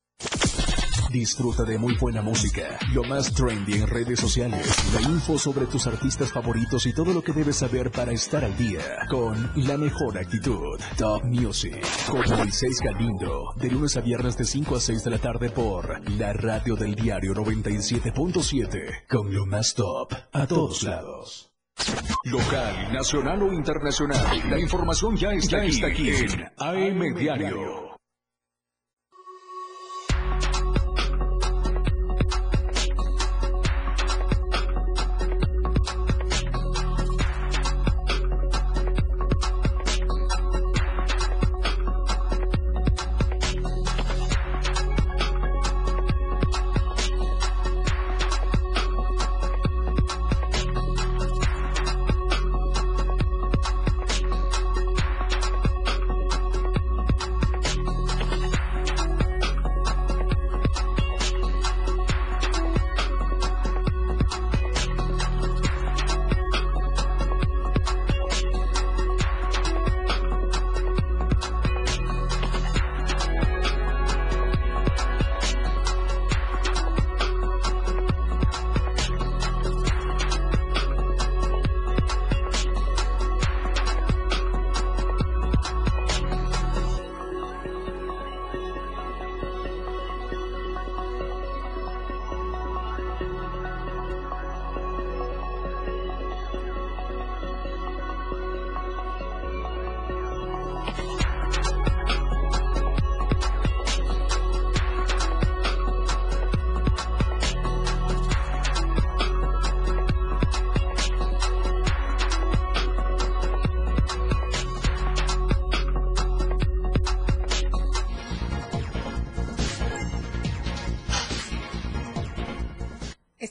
Disfruta de muy buena música, lo más trendy en redes sociales, la info sobre tus artistas favoritos y todo lo que debes saber para estar al día con la mejor actitud. Top Music con Moisés Galindo, de lunes a viernes de 5 a 6 de la tarde por la radio del diario 97.7 con lo más top a todos lados. Local, nacional o internacional, la información ya está, aquí, está aquí en AM Diario.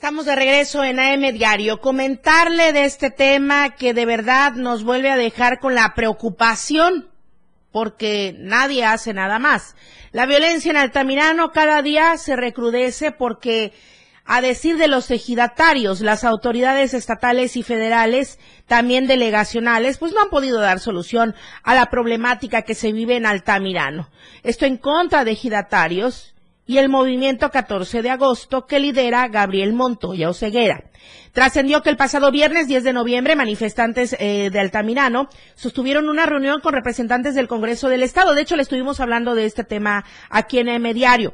Estamos de regreso en AM Diario. Comentarle de este tema que de verdad nos vuelve a dejar con la preocupación porque nadie hace nada más. La violencia en Altamirano cada día se recrudece porque, a decir de los ejidatarios, las autoridades estatales y federales, también delegacionales, pues no han podido dar solución a la problemática que se vive en Altamirano. Esto en contra de ejidatarios y el movimiento 14 de agosto que lidera Gabriel Montoya Oceguera. Trascendió que el pasado viernes 10 de noviembre manifestantes eh, de Altamirano sostuvieron una reunión con representantes del Congreso del Estado. De hecho, le estuvimos hablando de este tema aquí en M Diario.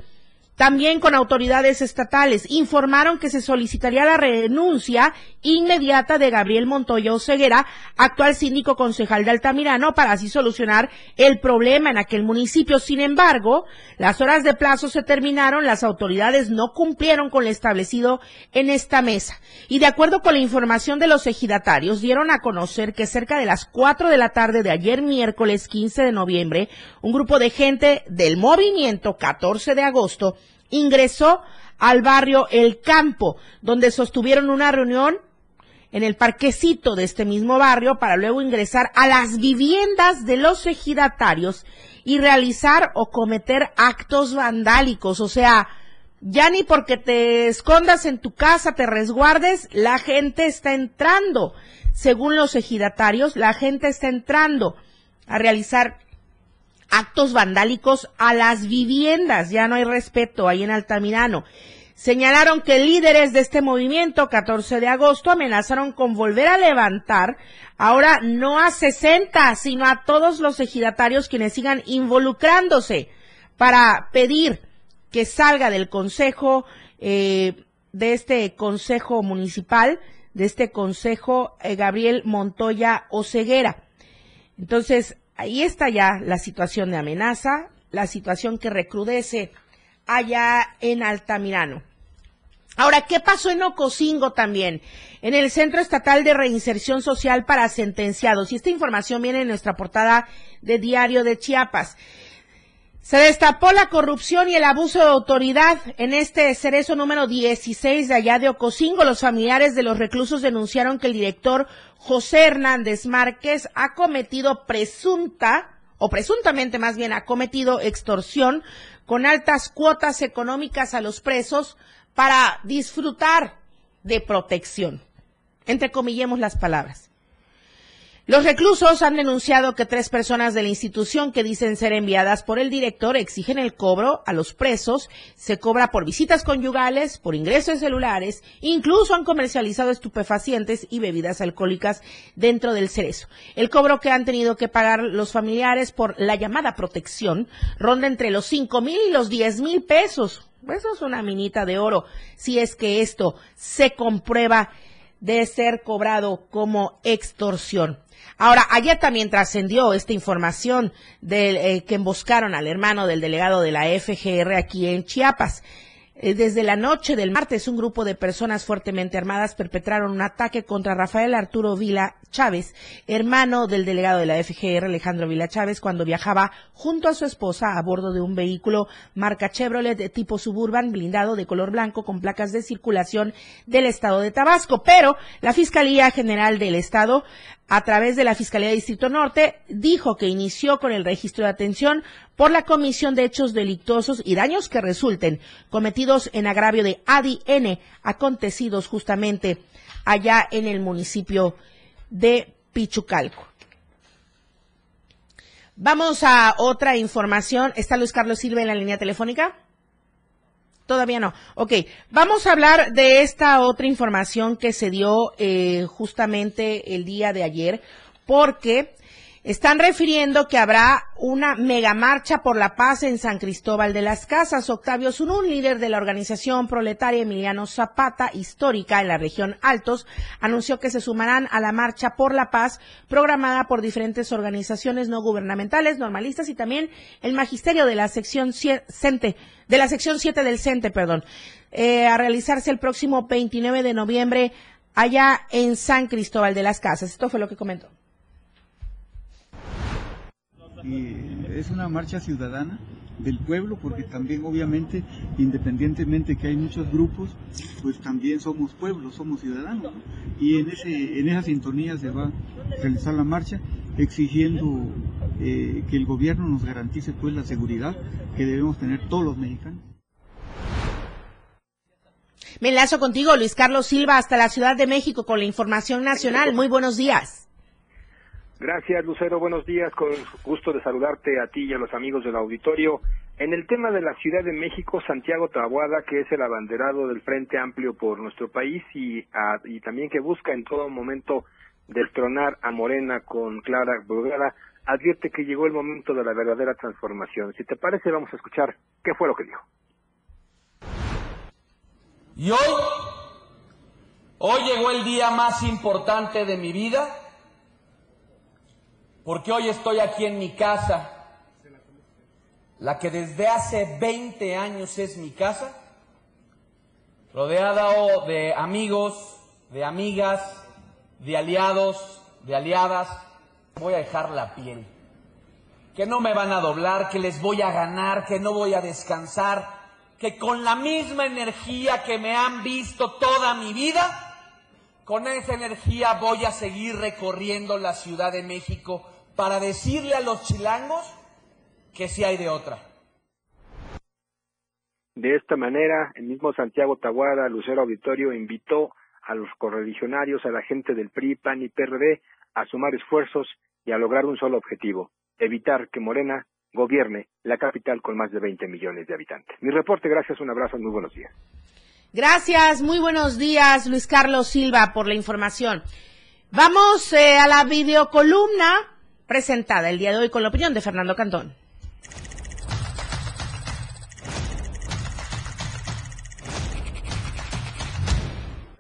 También con autoridades estatales informaron que se solicitaría la renuncia inmediata de Gabriel Montoya Oceguera, actual síndico concejal de Altamirano, para así solucionar el problema en aquel municipio. Sin embargo, las horas de plazo se terminaron, las autoridades no cumplieron con lo establecido en esta mesa. Y de acuerdo con la información de los ejidatarios, dieron a conocer que cerca de las 4 de la tarde de ayer miércoles 15 de noviembre, un grupo de gente del movimiento 14 de agosto ingresó al barrio El Campo, donde sostuvieron una reunión en el parquecito de este mismo barrio para luego ingresar a las viviendas de los ejidatarios y realizar o cometer actos vandálicos. O sea, ya ni porque te escondas en tu casa, te resguardes, la gente está entrando. Según los ejidatarios, la gente está entrando a realizar actos vandálicos a las viviendas. Ya no hay respeto ahí en Altamirano. Señalaron que líderes de este movimiento, 14 de agosto, amenazaron con volver a levantar, ahora no a 60, sino a todos los ejidatarios quienes sigan involucrándose para pedir que salga del consejo, eh, de este consejo municipal, de este consejo eh, Gabriel Montoya Oceguera. Entonces, ahí está ya la situación de amenaza, la situación que recrudece allá en Altamirano. Ahora, ¿qué pasó en Ocosingo también? En el Centro Estatal de Reinserción Social para Sentenciados. Y esta información viene en nuestra portada de Diario de Chiapas. Se destapó la corrupción y el abuso de autoridad en este cerezo número 16 de allá de Ocosingo. Los familiares de los reclusos denunciaron que el director José Hernández Márquez ha cometido presunta, o presuntamente más bien ha cometido extorsión con altas cuotas económicas a los presos para disfrutar de protección. Entrecomillemos las palabras. Los reclusos han denunciado que tres personas de la institución que dicen ser enviadas por el director exigen el cobro a los presos, se cobra por visitas conyugales, por ingresos celulares, incluso han comercializado estupefacientes y bebidas alcohólicas dentro del cerezo. El cobro que han tenido que pagar los familiares por la llamada protección ronda entre los cinco mil y los diez mil pesos. Eso es una minita de oro si es que esto se comprueba de ser cobrado como extorsión. Ahora, ayer también trascendió esta información de eh, que emboscaron al hermano del delegado de la FGR aquí en Chiapas. Eh, desde la noche del martes, un grupo de personas fuertemente armadas perpetraron un ataque contra Rafael Arturo Vila Chávez, hermano del delegado de la FGR, Alejandro Vila Chávez, cuando viajaba junto a su esposa a bordo de un vehículo marca Chevrolet de tipo suburban blindado de color blanco con placas de circulación del estado de Tabasco. Pero la Fiscalía General del Estado a través de la Fiscalía de Distrito Norte, dijo que inició con el registro de atención por la comisión de hechos delictuosos y daños que resulten cometidos en agravio de ADN acontecidos justamente allá en el municipio de Pichucalco. Vamos a otra información. ¿Está Luis Carlos Silva en la línea telefónica? Todavía no. Ok, vamos a hablar de esta otra información que se dio eh, justamente el día de ayer, porque están refiriendo que habrá una mega marcha por la paz en San Cristóbal de las Casas. Octavio Zunún, líder de la organización proletaria Emiliano Zapata, histórica en la región Altos, anunció que se sumarán a la marcha por la paz programada por diferentes organizaciones no gubernamentales, normalistas y también el magisterio de la sección CENTE, de la sección 7 del CENTE, perdón, eh, a realizarse el próximo 29 de noviembre allá en San Cristóbal de las Casas. Esto fue lo que comentó y es una marcha ciudadana del pueblo porque también obviamente independientemente que hay muchos grupos pues también somos pueblo somos ciudadanos y en ese en esa sintonía se va a realizar la marcha exigiendo eh, que el gobierno nos garantice pues la seguridad que debemos tener todos los mexicanos. Me enlazo contigo Luis Carlos Silva hasta la Ciudad de México con la información nacional. Muy buenos días Gracias, Lucero. Buenos días. Con gusto de saludarte a ti y a los amigos del auditorio. En el tema de la Ciudad de México, Santiago Tabuada, que es el abanderado del Frente Amplio por nuestro país y, y también que busca en todo momento destronar a Morena con Clara Brugada, advierte que llegó el momento de la verdadera transformación. Si te parece, vamos a escuchar qué fue lo que dijo. Y hoy, hoy llegó el día más importante de mi vida porque hoy estoy aquí en mi casa, la que desde hace 20 años es mi casa, rodeada de amigos, de amigas, de aliados, de aliadas, voy a dejar la piel, que no me van a doblar, que les voy a ganar, que no voy a descansar, que con la misma energía que me han visto toda mi vida, con esa energía voy a seguir recorriendo la Ciudad de México para decirle a los chilangos que sí hay de otra. De esta manera, el mismo Santiago Taguada, Lucero Auditorio, invitó a los correligionarios, a la gente del PRI, PAN y PRD a sumar esfuerzos y a lograr un solo objetivo, evitar que Morena gobierne la capital con más de 20 millones de habitantes. Mi reporte, gracias, un abrazo, muy buenos días. Gracias, muy buenos días, Luis Carlos Silva, por la información. Vamos eh, a la videocolumna presentada el día de hoy con la opinión de Fernando Cantón.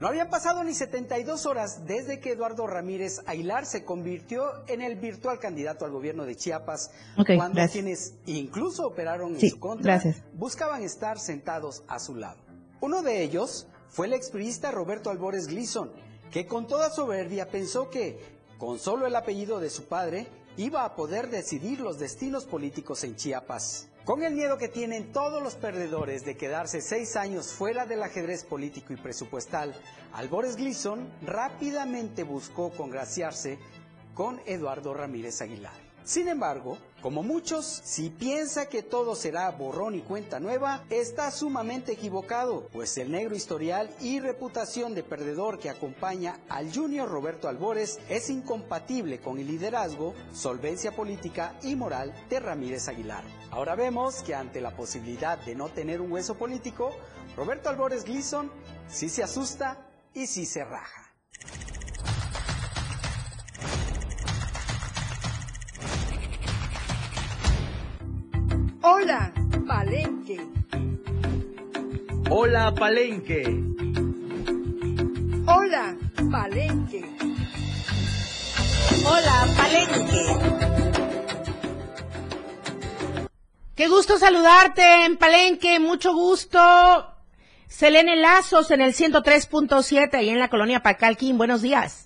No habían pasado ni 72 horas desde que Eduardo Ramírez Ailar se convirtió en el virtual candidato al gobierno de Chiapas, cuando quienes incluso operaron en su contra buscaban estar sentados a su lado. Uno de ellos fue el expriista Roberto Albores Gleason, que con toda soberbia pensó que con solo el apellido de su padre, iba a poder decidir los destinos políticos en Chiapas. Con el miedo que tienen todos los perdedores de quedarse seis años fuera del ajedrez político y presupuestal, Albores Gleason rápidamente buscó congraciarse con Eduardo Ramírez Aguilar. Sin embargo, como muchos, si piensa que todo será borrón y cuenta nueva, está sumamente equivocado, pues el negro historial y reputación de perdedor que acompaña al junior Roberto Albores es incompatible con el liderazgo, solvencia política y moral de Ramírez Aguilar. Ahora vemos que ante la posibilidad de no tener un hueso político, Roberto Albores Gleason sí se asusta y sí se raja. Hola, Palenque. Hola, Palenque. Hola, Palenque. Hola, Palenque. Qué gusto saludarte en Palenque, mucho gusto. Selene Lazos en el 103.7 ahí en la colonia Pacalquín. Buenos días.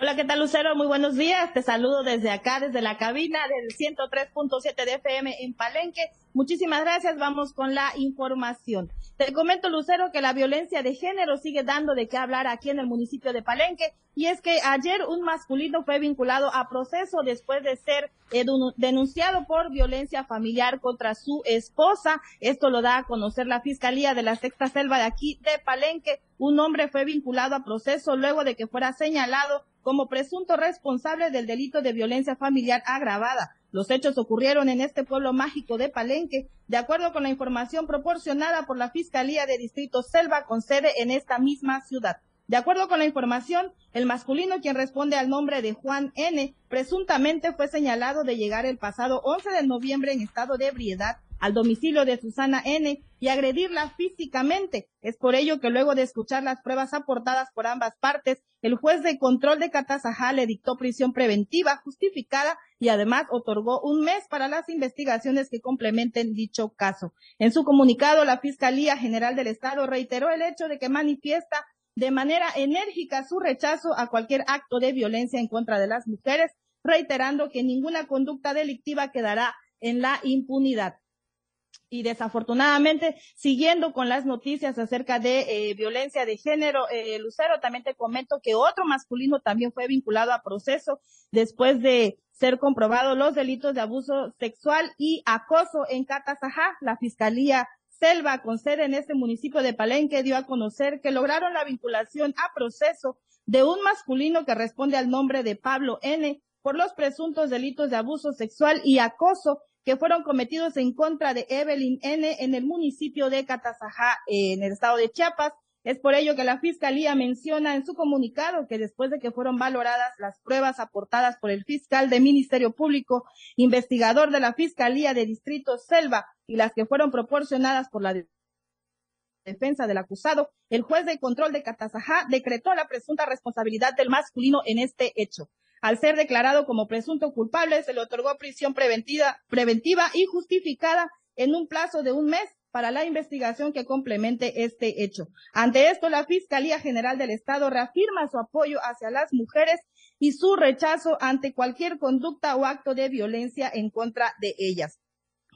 Hola, ¿qué tal Lucero? Muy buenos días. Te saludo desde acá, desde la cabina del 103.7 de FM en Palenque. Muchísimas gracias. Vamos con la información. Te comento, Lucero, que la violencia de género sigue dando de qué hablar aquí en el municipio de Palenque. Y es que ayer un masculino fue vinculado a proceso después de ser eh, denunciado por violencia familiar contra su esposa. Esto lo da a conocer la Fiscalía de la Sexta Selva de aquí de Palenque. Un hombre fue vinculado a proceso luego de que fuera señalado como presunto responsable del delito de violencia familiar agravada. Los hechos ocurrieron en este pueblo mágico de Palenque, de acuerdo con la información proporcionada por la Fiscalía de Distrito Selva con sede en esta misma ciudad. De acuerdo con la información, el masculino quien responde al nombre de Juan N. presuntamente fue señalado de llegar el pasado 11 de noviembre en estado de ebriedad al domicilio de Susana N. y agredirla físicamente. Es por ello que luego de escuchar las pruebas aportadas por ambas partes, el juez de control de Catazajá le dictó prisión preventiva justificada y además otorgó un mes para las investigaciones que complementen dicho caso. En su comunicado, la Fiscalía General del Estado reiteró el hecho de que manifiesta de manera enérgica su rechazo a cualquier acto de violencia en contra de las mujeres, reiterando que ninguna conducta delictiva quedará en la impunidad. Y desafortunadamente, siguiendo con las noticias acerca de eh, violencia de género, eh, Lucero, también te comento que otro masculino también fue vinculado a proceso después de ser comprobados los delitos de abuso sexual y acoso en Catazajá. La Fiscalía Selva, con sede en este municipio de Palenque, dio a conocer que lograron la vinculación a proceso de un masculino que responde al nombre de Pablo N por los presuntos delitos de abuso sexual y acoso que fueron cometidos en contra de Evelyn N. en el municipio de Catazajá, en el estado de Chiapas. Es por ello que la Fiscalía menciona en su comunicado que después de que fueron valoradas las pruebas aportadas por el fiscal de Ministerio Público, investigador de la Fiscalía de Distrito Selva y las que fueron proporcionadas por la defensa del acusado, el juez de control de Catazajá decretó la presunta responsabilidad del masculino en este hecho. Al ser declarado como presunto culpable, se le otorgó prisión preventiva, preventiva y justificada en un plazo de un mes para la investigación que complemente este hecho. Ante esto, la Fiscalía General del Estado reafirma su apoyo hacia las mujeres y su rechazo ante cualquier conducta o acto de violencia en contra de ellas.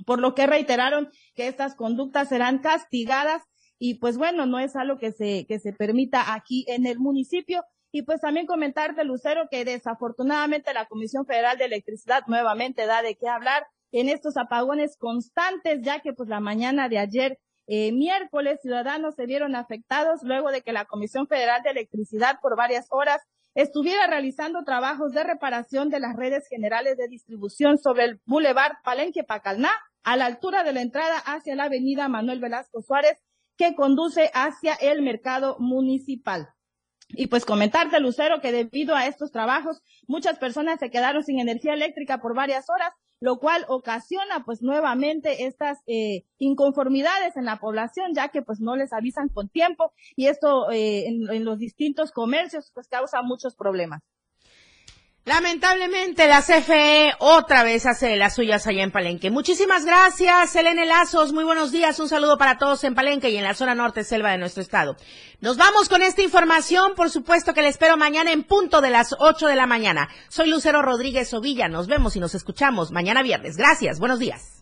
Por lo que reiteraron que estas conductas serán castigadas y pues bueno, no es algo que se, que se permita aquí en el municipio. Y pues también comentarte, Lucero, que desafortunadamente la Comisión Federal de Electricidad nuevamente da de qué hablar en estos apagones constantes, ya que pues la mañana de ayer, eh, miércoles, ciudadanos se vieron afectados luego de que la Comisión Federal de Electricidad por varias horas estuviera realizando trabajos de reparación de las redes generales de distribución sobre el Boulevard Palenque Pacalná, a la altura de la entrada hacia la avenida Manuel Velasco Suárez, que conduce hacia el mercado municipal. Y pues comentarte, Lucero, que debido a estos trabajos, muchas personas se quedaron sin energía eléctrica por varias horas, lo cual ocasiona pues nuevamente estas eh, inconformidades en la población, ya que pues no les avisan con tiempo y esto eh, en los distintos comercios pues causa muchos problemas. Lamentablemente la CFE otra vez hace las suyas allá en Palenque. Muchísimas gracias, Elena Lazos. Muy buenos días. Un saludo para todos en Palenque y en la zona norte selva de nuestro estado. Nos vamos con esta información. Por supuesto que le espero mañana en punto de las 8 de la mañana. Soy Lucero Rodríguez Ovilla. Nos vemos y nos escuchamos mañana viernes. Gracias. Buenos días.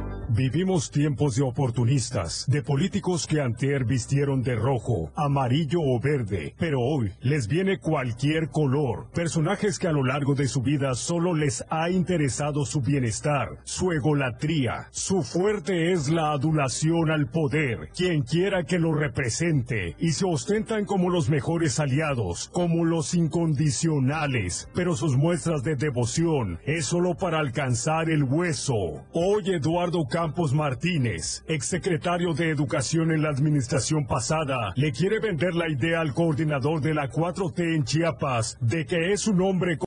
Vivimos tiempos de oportunistas, de políticos que antier vistieron de rojo, amarillo o verde, pero hoy les viene cualquier color. Personajes que a lo largo de su vida solo les ha interesado su bienestar, su egolatría. Su fuerte es la adulación al poder, quien quiera que lo represente, y se ostentan como los mejores aliados, como los incondicionales, pero sus muestras de devoción es solo para alcanzar el hueso. Hoy Eduardo Campos Martínez, exsecretario de Educación en la administración pasada, le quiere vender la idea al coordinador de la 4T en Chiapas de que es un hombre